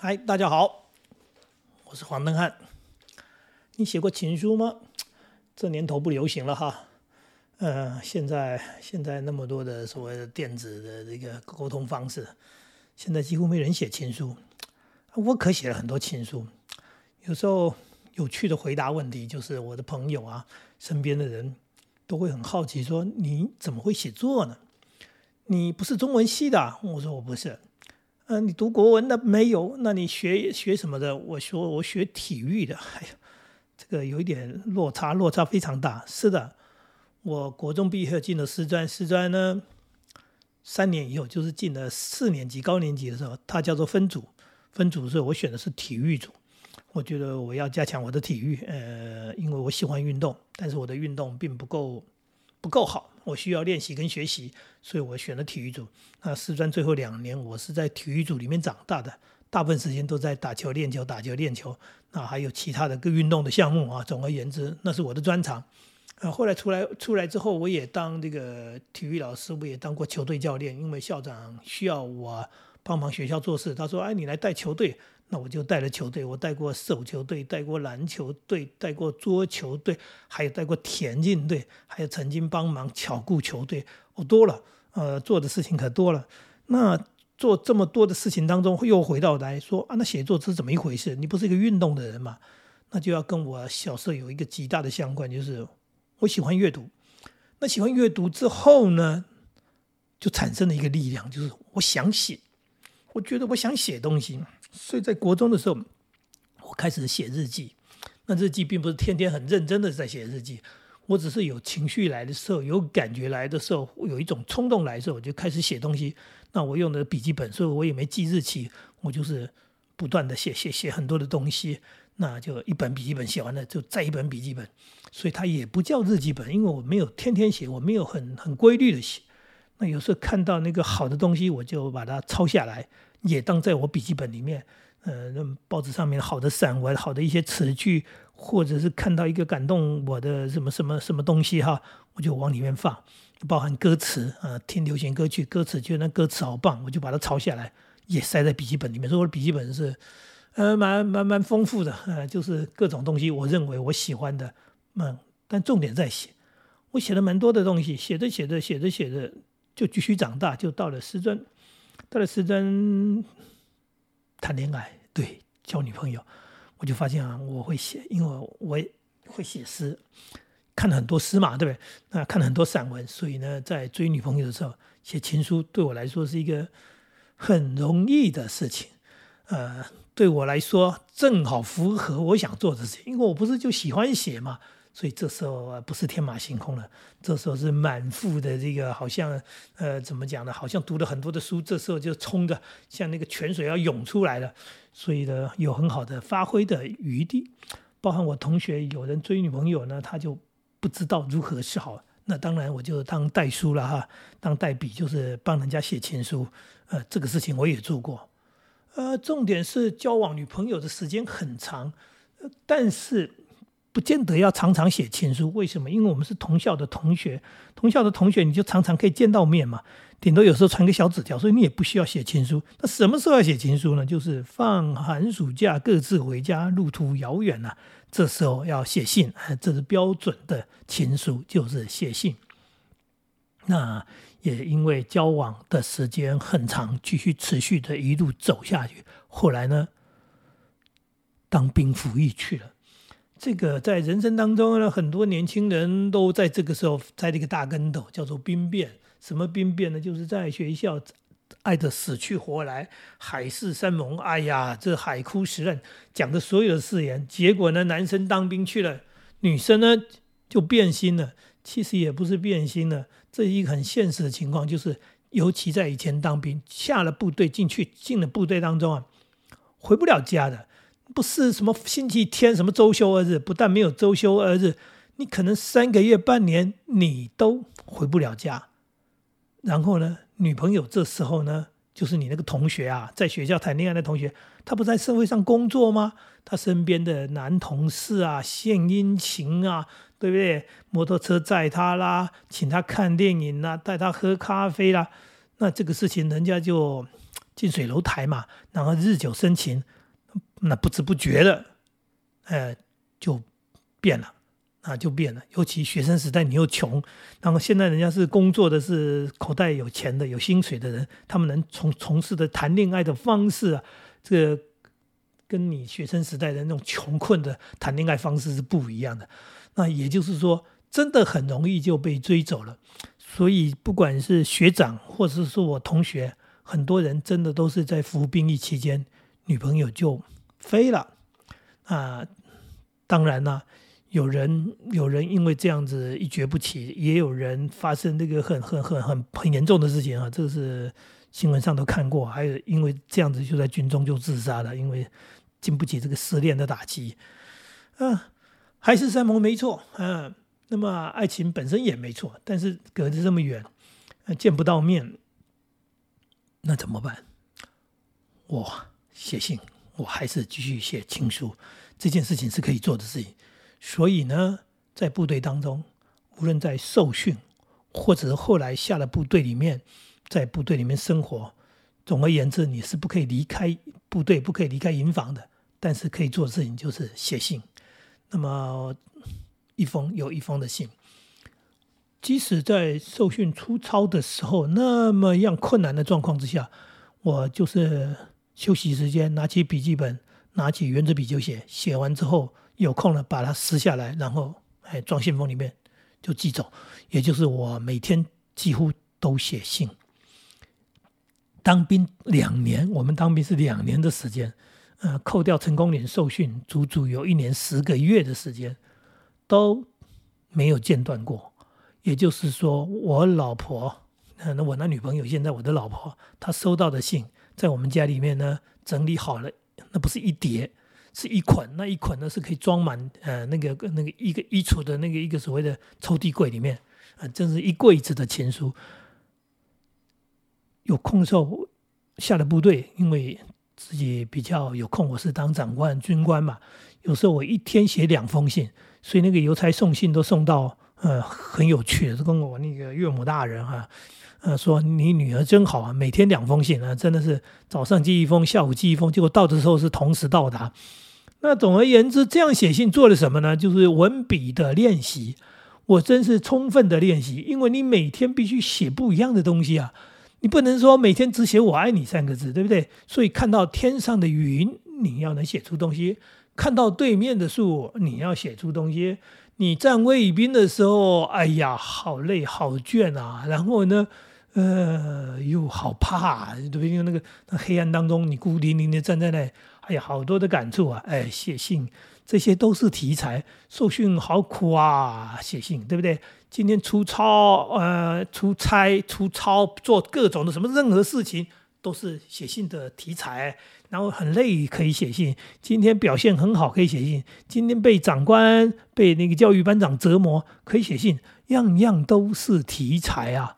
嗨，大家好，我是黄登汉。你写过情书吗？这年头不流行了哈。呃，现在现在那么多的所谓的电子的这个沟通方式，现在几乎没人写情书。我可写了很多情书。有时候有趣的回答问题，就是我的朋友啊，身边的人都会很好奇说：“你怎么会写作呢？你不是中文系的？”我说：“我不是。”嗯，你读国文的没有？那你学学什么的？我说我学体育的。哎呀，这个有一点落差，落差非常大。是的，我国中毕业进了师专，师专呢三年以后就是进了四年级高年级的时候，它叫做分组。分组的时候，我选的是体育组。我觉得我要加强我的体育，呃，因为我喜欢运动，但是我的运动并不够不够好。我需要练习跟学习，所以我选了体育组。那师专最后两年，我是在体育组里面长大的，大部分时间都在打球、练球、打球、练球。那还有其他的各运动的项目啊。总而言之，那是我的专长。呃，后来出来出来之后，我也当这个体育老师，我也当过球队教练，因为校长需要我帮忙学校做事。他说：“哎，你来带球队。”那我就带了球队，我带过手球队，带过篮球队，带过桌球队，还有带过田径队，还有曾经帮忙巧固球队，我多了，呃，做的事情可多了。那做这么多的事情当中，又回到来说啊，那写作是怎么一回事？你不是一个运动的人嘛？那就要跟我小时候有一个极大的相关，就是我喜欢阅读。那喜欢阅读之后呢，就产生了一个力量，就是我想写。我觉得我想写东西，所以在国中的时候，我开始写日记。那日记并不是天天很认真的在写日记，我只是有情绪来的时候，有感觉来的时候，有一种冲动来的时候，我就开始写东西。那我用的笔记本，所以我也没记日期，我就是不断的写写写很多的东西。那就一本笔记本写完了，就再一本笔记本，所以它也不叫日记本，因为我没有天天写，我没有很很规律的写。那有时候看到那个好的东西，我就把它抄下来，也当在我笔记本里面。呃，报纸上面好的散文、好的一些词句，或者是看到一个感动我的什么什么什么东西哈，我就往里面放，包含歌词啊，听流行歌曲歌词，觉得那歌词好棒，我就把它抄下来，也塞在笔记本里面。所以我的笔记本是呃蛮蛮蛮丰富的，呃，就是各种东西，我认为我喜欢的，嗯，但重点在写，我写了蛮多的东西，写着写着写着写着。就继续长大，就到了师专，到了师专谈恋爱，对，交女朋友，我就发现啊，我会写，因为我会写诗，看了很多诗嘛，对不对？那看了很多散文，所以呢，在追女朋友的时候，写情书对我来说是一个很容易的事情，呃，对我来说正好符合我想做的事情，因为我不是就喜欢写嘛。所以这时候不是天马行空了，这时候是满腹的这个，好像呃怎么讲呢？好像读了很多的书，这时候就冲着像那个泉水要涌出来了，所以呢有很好的发挥的余地。包含我同学有人追女朋友呢，他就不知道如何是好，那当然我就当代书了哈，当代笔就是帮人家写情书，呃这个事情我也做过，呃重点是交往女朋友的时间很长，但是。不见得要常常写情书，为什么？因为我们是同校的同学，同校的同学你就常常可以见到面嘛，顶多有时候传个小纸条，所以你也不需要写情书。那什么时候要写情书呢？就是放寒暑假各自回家，路途遥远了，这时候要写信，这是标准的情书，就是写信。那也因为交往的时间很长，继续持续的一路走下去，后来呢，当兵服役去了。这个在人生当中呢，很多年轻人都在这个时候栽了一个大跟斗，叫做兵变。什么兵变呢？就是在学校爱的死去活来，海誓山盟，哎呀，这海枯石烂，讲的所有的誓言。结果呢，男生当兵去了，女生呢就变心了。其实也不是变心了，这一个很现实的情况，就是尤其在以前当兵，下了部队进去进了部队当中啊，回不了家的。不是什么星期天，什么周休二日，不但没有周休二日，你可能三个月、半年你都回不了家。然后呢，女朋友这时候呢，就是你那个同学啊，在学校谈恋爱的同学，他不在社会上工作吗？他身边的男同事啊，献殷勤啊，对不对？摩托车载他啦，请他看电影啦，带他喝咖啡啦，那这个事情人家就。近水楼台嘛，然后日久生情，那不知不觉的，呃，就变了。啊，就变了。尤其学生时代，你又穷，然后现在人家是工作的，是口袋有钱的、有薪水的人，他们能从从事的谈恋爱的方式啊，这个跟你学生时代的那种穷困的谈恋爱方式是不一样的。那也就是说，真的很容易就被追走了。所以，不管是学长，或者是说我同学，很多人真的都是在服兵役期间，女朋友就飞了。啊，当然呢。有人有人因为这样子一蹶不起，也有人发生这个很很很很很严重的事情啊，这个是新闻上都看过。还有因为这样子就在军中就自杀了，因为经不起这个失恋的打击。啊，海誓山盟没错，嗯，那么爱情本身也没错，但是隔着这么远，见不到面，那怎么办？我写信，我还是继续写情书，这件事情是可以做的事情。所以呢，在部队当中，无论在受训，或者是后来下了部队里面，在部队里面生活，总而言之，你是不可以离开部队，不可以离开营房的。但是可以做的事情就是写信。那么一封又一封的信，即使在受训出操的时候，那么样困难的状况之下，我就是休息时间拿起笔记本，拿起圆珠笔就写。写完之后。有空了，把它撕下来，然后哎装信封里面就寄走。也就是我每天几乎都写信。当兵两年，我们当兵是两年的时间，呃，扣掉成功岭受训，足足有一年十个月的时间都没有间断过。也就是说，我老婆，那我那女朋友，现在我的老婆，她收到的信，在我们家里面呢整理好了，那不是一叠。是一捆，那一捆呢是可以装满，呃，那个那个一个衣橱的那个一个所谓的抽屉柜里面，啊，真是一柜子的情书。有空的时候下了部队，因为自己比较有空，我是当长官军官嘛，有时候我一天写两封信，所以那个邮差送信都送到，呃，很有趣的，是跟我那个岳母大人哈，呃，说你女儿真好啊，每天两封信啊，真的是早上寄一封，下午寄一封，结果到的时候是同时到达。那总而言之，这样写信做了什么呢？就是文笔的练习。我真是充分的练习，因为你每天必须写不一样的东西啊，你不能说每天只写“我爱你”三个字，对不对？所以看到天上的云，你要能写出东西；看到对面的树，你要写出东西。你站卫兵的时候，哎呀，好累好倦啊！然后呢，呃，又好怕，对不对？因为那个那黑暗当中，你孤零零的站在那。哎呀，好多的感触啊！哎，写信，这些都是题材。受训好苦啊，写信，对不对？今天出操，呃，出差、出操，做各种的什么，任何事情都是写信的题材。然后很累，可以写信。今天表现很好，可以写信。今天被长官、被那个教育班长折磨，可以写信。样样都是题材啊！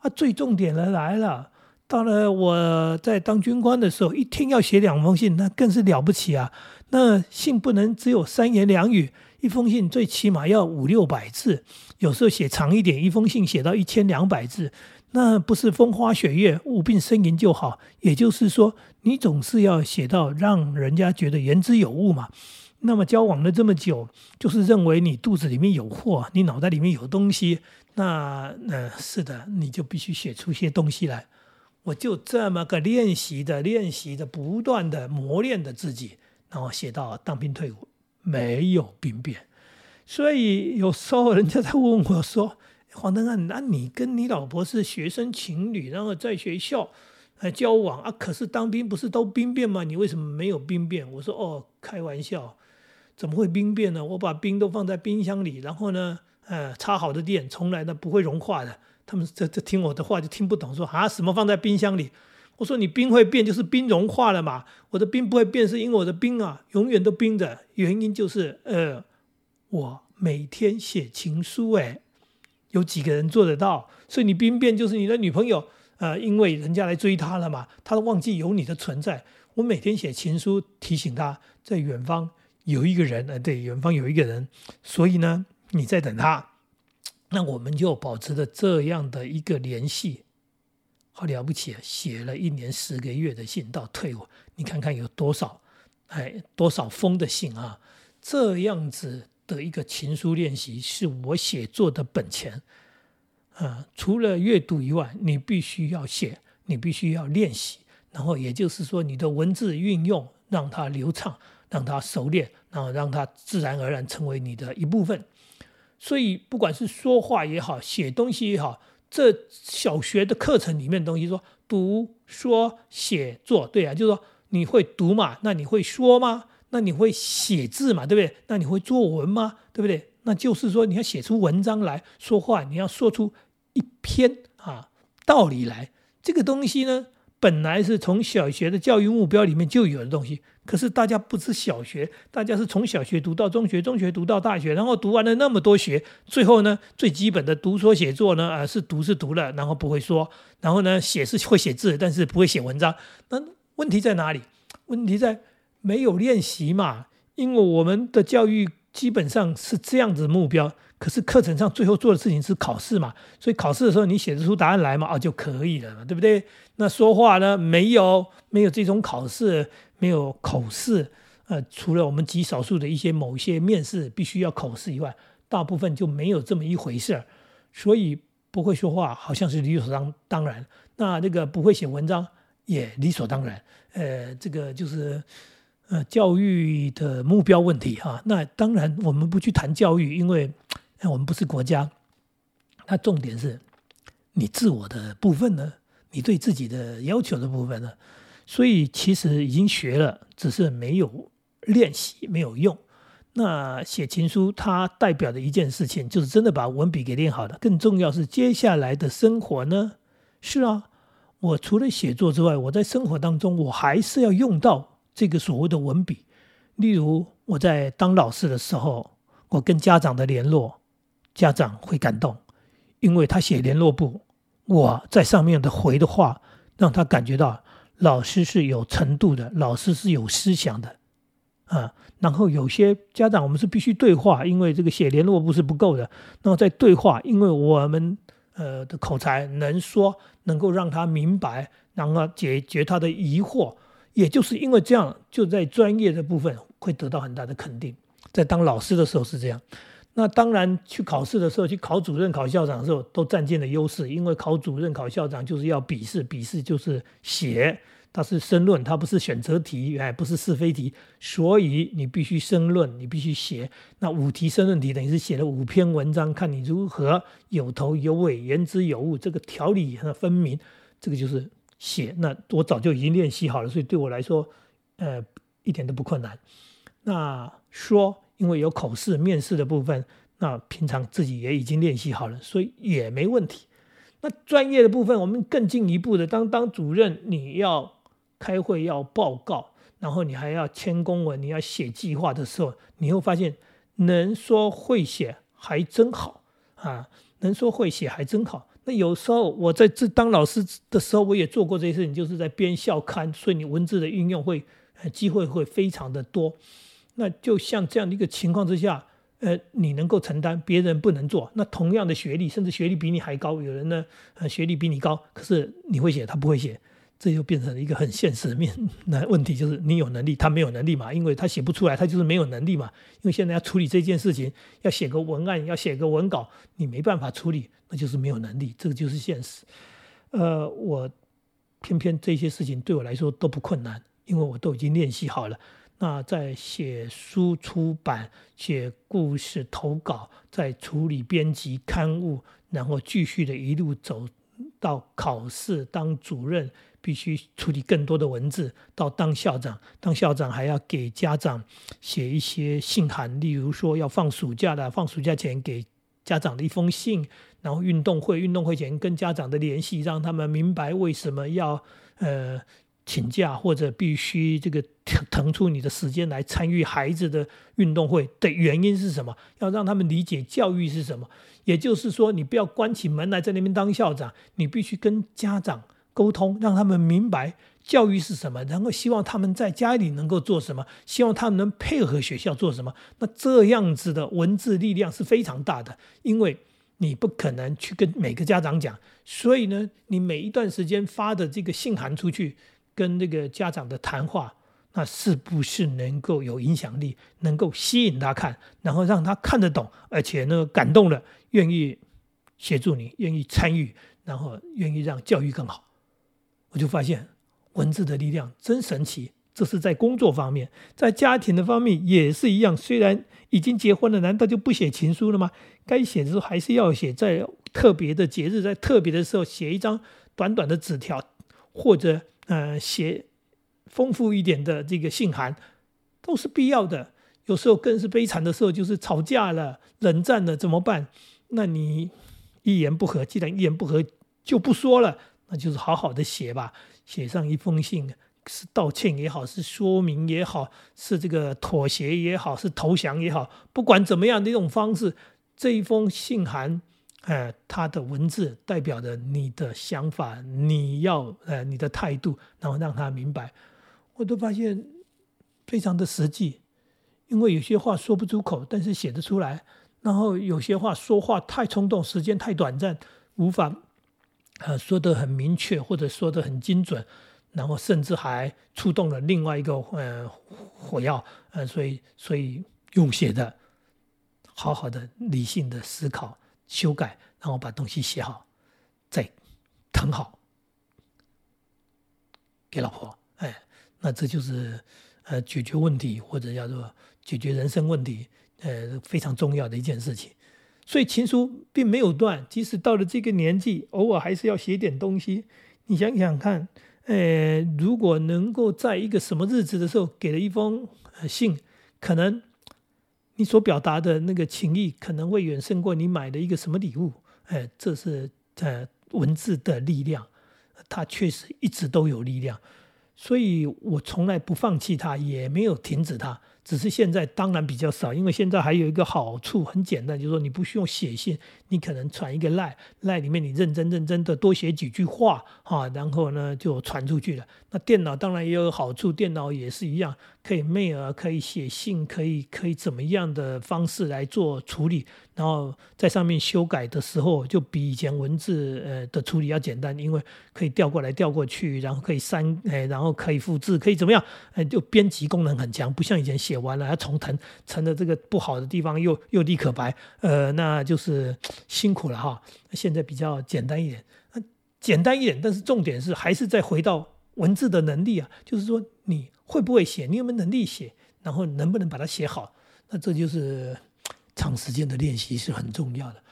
啊，最重点的来了。到了我在当军官的时候，一天要写两封信，那更是了不起啊！那信不能只有三言两语，一封信最起码要五六百字，有时候写长一点，一封信写到一千两百字，那不是风花雪月、无病呻吟就好。也就是说，你总是要写到让人家觉得言之有物嘛。那么交往了这么久，就是认为你肚子里面有货，你脑袋里面有东西，那那是的，你就必须写出些东西来。我就这么个练习的、练习的、不断的磨练的自己，然后写到当兵退伍，没有兵变。所以有时候人家在问我说：“黄登汉，那你跟你老婆是学生情侣，然后在学校呃交往啊？可是当兵不是都兵变吗？你为什么没有兵变？”我说：“哦，开玩笑，怎么会冰变呢？我把冰都放在冰箱里，然后呢，呃，插好的电从来都不会融化的。”他们这这听我的话就听不懂，说啊什么放在冰箱里？我说你冰会变，就是冰融化了嘛。我的冰不会变，是因为我的冰啊永远都冰着。原因就是呃，我每天写情书，哎，有几个人做得到？所以你冰变就是你的女朋友，呃，因为人家来追她了嘛，她都忘记有你的存在。我每天写情书提醒她，在远方有一个人，呃，对，远方有一个人，所以呢，你在等他。那我们就保持着这样的一个联系，好了不起啊！写了一年十个月的信到退伍，你看看有多少，哎，多少封的信啊！这样子的一个情书练习是我写作的本钱啊！除了阅读以外，你必须要写，你必须要练习，然后也就是说，你的文字运用让它流畅，让它熟练，然后让它自然而然成为你的一部分。所以，不管是说话也好，写东西也好，这小学的课程里面东西说读、说、写作，对啊，就是说你会读嘛，那你会说吗？那你会写字嘛，对不对？那你会作文吗？对不对？那就是说你要写出文章来说话，你要说出一篇啊道理来。这个东西呢？本来是从小学的教育目标里面就有的东西，可是大家不是小学，大家是从小学读到中学，中学读到大学，然后读完了那么多学，最后呢，最基本的读说写作呢，啊，是读是读了，然后不会说，然后呢，写是会写字，但是不会写文章。那问题在哪里？问题在没有练习嘛？因为我们的教育基本上是这样子目标。可是课程上最后做的事情是考试嘛，所以考试的时候你写得出答案来嘛，啊就可以了嘛，对不对？那说话呢，没有没有这种考试，没有口试，呃，除了我们极少数的一些某一些面试必须要口试以外，大部分就没有这么一回事儿。所以不会说话好像是理所当当然，那这个不会写文章也理所当然，呃，这个就是。呃，教育的目标问题哈，那当然我们不去谈教育，因为我们不是国家。那重点是你自我的部分呢，你对自己的要求的部分呢，所以其实已经学了，只是没有练习，没有用。那写情书，它代表的一件事情，就是真的把文笔给练好了。更重要是接下来的生活呢，是啊，我除了写作之外，我在生活当中我还是要用到。这个所谓的文笔，例如我在当老师的时候，我跟家长的联络，家长会感动，因为他写联络簿，我在上面的回的话，让他感觉到老师是有程度的，老师是有思想的，啊，然后有些家长我们是必须对话，因为这个写联络簿是不够的，那么在对话，因为我们呃的口才能说，能够让他明白，然后解决他的疑惑。也就是因为这样，就在专业的部分会得到很大的肯定。在当老师的时候是这样，那当然去考试的时候，去考主任、考校长的时候，都占尽了优势。因为考主任、考校长就是要笔试，笔试就是写，它是申论，它不是选择题，哎，不是是非题，所以你必须申论，你必须写。那五题申论题等于是写了五篇文章，看你如何有头有尾、言之有物，这个条理很分明，这个就是。写那我早就已经练习好了，所以对我来说，呃，一点都不困难。那说，因为有口试、面试的部分，那平常自己也已经练习好了，所以也没问题。那专业的部分，我们更进一步的，当当主任，你要开会要报告，然后你还要签公文，你要写计划的时候，你会发现能说会写还真好啊，能说会写还真好。那有时候我在这当老师的时候，我也做过这些事情，就是在编校刊，所以你文字的运用会，机会会非常的多。那就像这样的一个情况之下，呃，你能够承担，别人不能做。那同样的学历，甚至学历比你还高，有人呢，呃，学历比你高，可是你会写，他不会写。这就变成了一个很现实的面 那问题，就是你有能力，他没有能力嘛？因为他写不出来，他就是没有能力嘛。因为现在要处理这件事情，要写个文案，要写个文稿，你没办法处理，那就是没有能力，这个就是现实。呃，我偏偏这些事情对我来说都不困难，因为我都已经练习好了。那在写书出版、写故事投稿，在处理编辑刊物，然后继续的一路走到考试当主任。必须处理更多的文字，到当校长，当校长还要给家长写一些信函，例如说要放暑假的，放暑假前给家长的一封信，然后运动会，运动会前跟家长的联系，让他们明白为什么要呃请假或者必须这个腾出你的时间来参与孩子的运动会的原因是什么，要让他们理解教育是什么。也就是说，你不要关起门来在那边当校长，你必须跟家长。沟通，让他们明白教育是什么，然后希望他们在家里能够做什么，希望他们能配合学校做什么。那这样子的文字力量是非常大的，因为你不可能去跟每个家长讲，所以呢，你每一段时间发的这个信函出去，跟那个家长的谈话，那是不是能够有影响力，能够吸引他看，然后让他看得懂，而且呢感动了，愿意协助你，愿意参与，然后愿意让教育更好。我就发现文字的力量真神奇。这是在工作方面，在家庭的方面也是一样。虽然已经结婚了，难道就不写情书了吗？该写的时候还是要写，在特别的节日，在特别的时候写一张短短的纸条，或者呃写丰富一点的这个信函，都是必要的。有时候更是悲惨的时候，就是吵架了、冷战了，怎么办？那你一言不合，既然一言不合就不说了，那就是好好的写吧，写上一封信。是道歉也好，是说明也好，是这个妥协也好，是投降也好，不管怎么样的一种方式，这一封信函，呃，它的文字代表着你的想法，你要呃你的态度，然后让他明白，我都发现非常的实际，因为有些话说不出口，但是写得出来，然后有些话说话太冲动，时间太短暂，无法呃说得很明确，或者说得很精准。然后甚至还触动了另外一个呃火药，呃，所以所以用写的，好好的理性的思考修改，然后把东西写好，再誊好给老婆，哎，那这就是呃解决问题或者叫做解决人生问题，呃非常重要的一件事情。所以情书并没有断，即使到了这个年纪，偶尔还是要写点东西。你想想看。呃，如果能够在一个什么日子的时候给了一封信，可能你所表达的那个情谊可能会远胜过你买的一个什么礼物。哎，这是呃文字的力量，它确实一直都有力量，所以我从来不放弃它，也没有停止它。只是现在当然比较少，因为现在还有一个好处很简单，就是说你不需要写信，你可能传一个赖，赖里面你认真认真的多写几句话哈，然后呢就传出去了。那电脑当然也有好处，电脑也是一样，可以 mail，可以写信，可以可以怎么样的方式来做处理。然后在上面修改的时候，就比以前文字呃的处理要简单，因为可以调过来调过去，然后可以删，哎，然后可以复制，可以怎么样？哎，就编辑功能很强，不像以前写完了要重疼，疼的这个不好的地方又又立可白，呃，那就是辛苦了哈。现在比较简单一点，简单一点，但是重点是还是再回到文字的能力啊，就是说你会不会写，你有没有能力写，然后能不能把它写好，那这就是。长时间的练习是很重要的。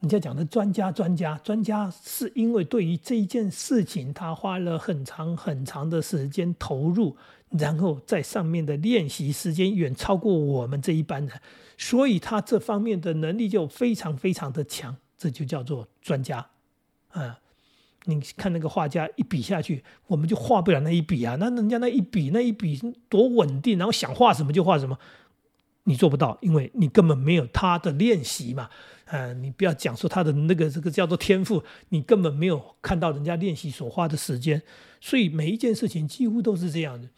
人家讲的专家，专家，专家，是因为对于这一件事情，他花了很长很长的时间投入，然后在上面的练习时间远超过我们这一班人，所以他这方面的能力就非常非常的强，这就叫做专家。啊，你看那个画家一笔下去，我们就画不了那一笔啊，那人家那一笔那一笔多稳定，然后想画什么就画什么。你做不到，因为你根本没有他的练习嘛。呃，你不要讲说他的那个这个叫做天赋，你根本没有看到人家练习所花的时间。所以每一件事情几乎都是这样的。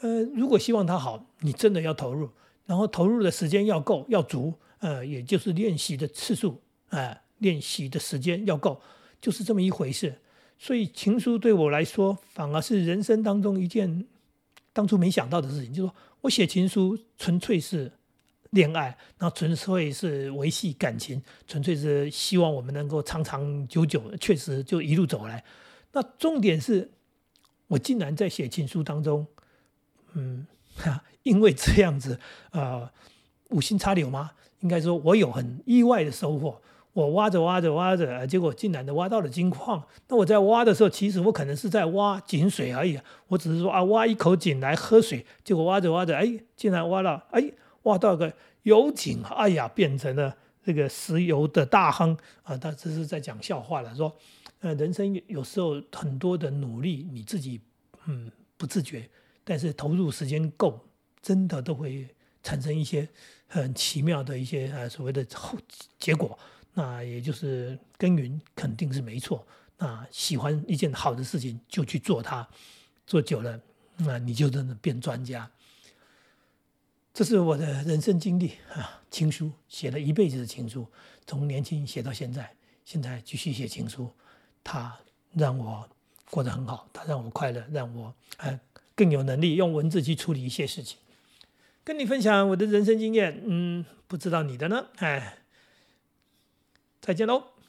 呃，如果希望他好，你真的要投入，然后投入的时间要够要足，呃，也就是练习的次数，哎，练习的时间要够，就是这么一回事。所以情书对我来说，反而是人生当中一件当初没想到的事情，就是说我写情书纯粹是。恋爱，那纯粹是维系感情，纯粹是希望我们能够长长久久。确实，就一路走来。那重点是，我竟然在写情书当中，嗯，因为这样子，呃，五星插柳吗？应该说，我有很意外的收获。我挖着挖着挖着，结果竟然的挖到了金矿。那我在挖的时候，其实我可能是在挖井水而已。我只是说啊，挖一口井来喝水。结果挖着挖着，哎，竟然挖了，哎。挖到个油井，哎呀，变成了这个石油的大亨啊！他这是在讲笑话了，说，呃，人生有时候很多的努力，你自己嗯不自觉，但是投入时间够，真的都会产生一些很奇妙的一些呃所谓的后结果。那也就是耕耘肯定是没错。那喜欢一件好的事情就去做它，做久了，那你就真的变专家。这是我的人生经历啊，情书写了一辈子的情书，从年轻写到现在，现在继续写情书，它让我过得很好，它让我快乐，让我呃更有能力用文字去处理一些事情。跟你分享我的人生经验，嗯，不知道你的呢？哎，再见喽。